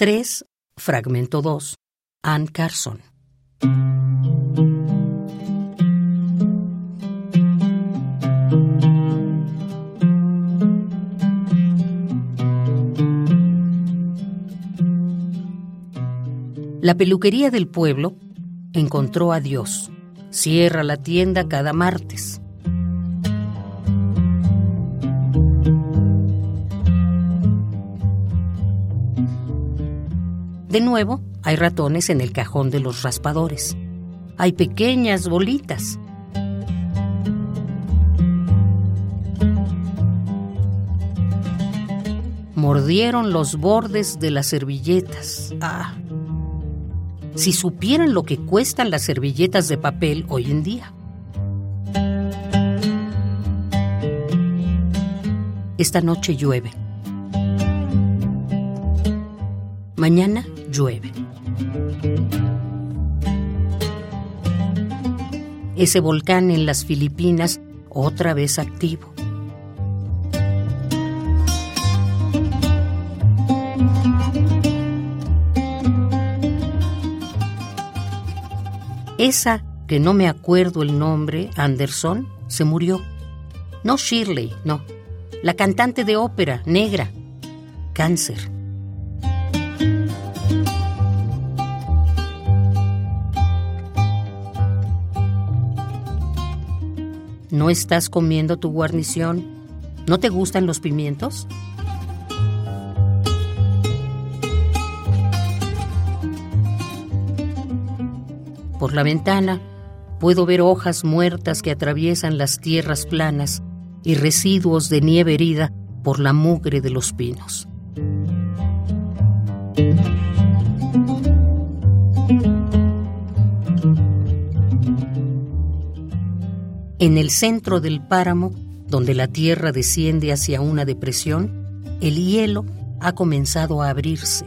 3, fragmento 2, Ann Carson. La peluquería del pueblo encontró a Dios. Cierra la tienda cada martes. De nuevo, hay ratones en el cajón de los raspadores. Hay pequeñas bolitas. Mordieron los bordes de las servilletas. Ah. Si supieran lo que cuestan las servilletas de papel hoy en día. Esta noche llueve. Mañana llueve. Ese volcán en las Filipinas otra vez activo. Esa que no me acuerdo el nombre, Anderson, se murió. No Shirley, no. La cantante de ópera, negra. Cáncer. ¿No estás comiendo tu guarnición? ¿No te gustan los pimientos? Por la ventana puedo ver hojas muertas que atraviesan las tierras planas y residuos de nieve herida por la mugre de los pinos. En el centro del páramo, donde la tierra desciende hacia una depresión, el hielo ha comenzado a abrirse.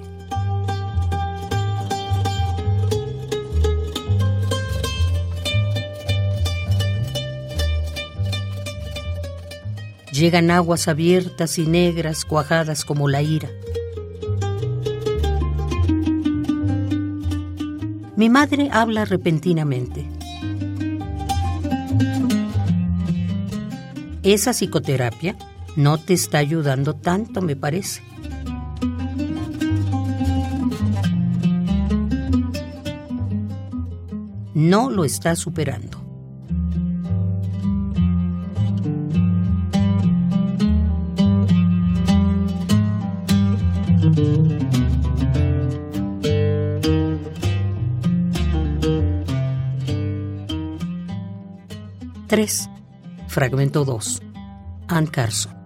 Llegan aguas abiertas y negras cuajadas como la ira. Mi madre habla repentinamente. Esa psicoterapia no te está ayudando tanto, me parece. No lo está superando. Tres. Fragmento 2. Ann Carson.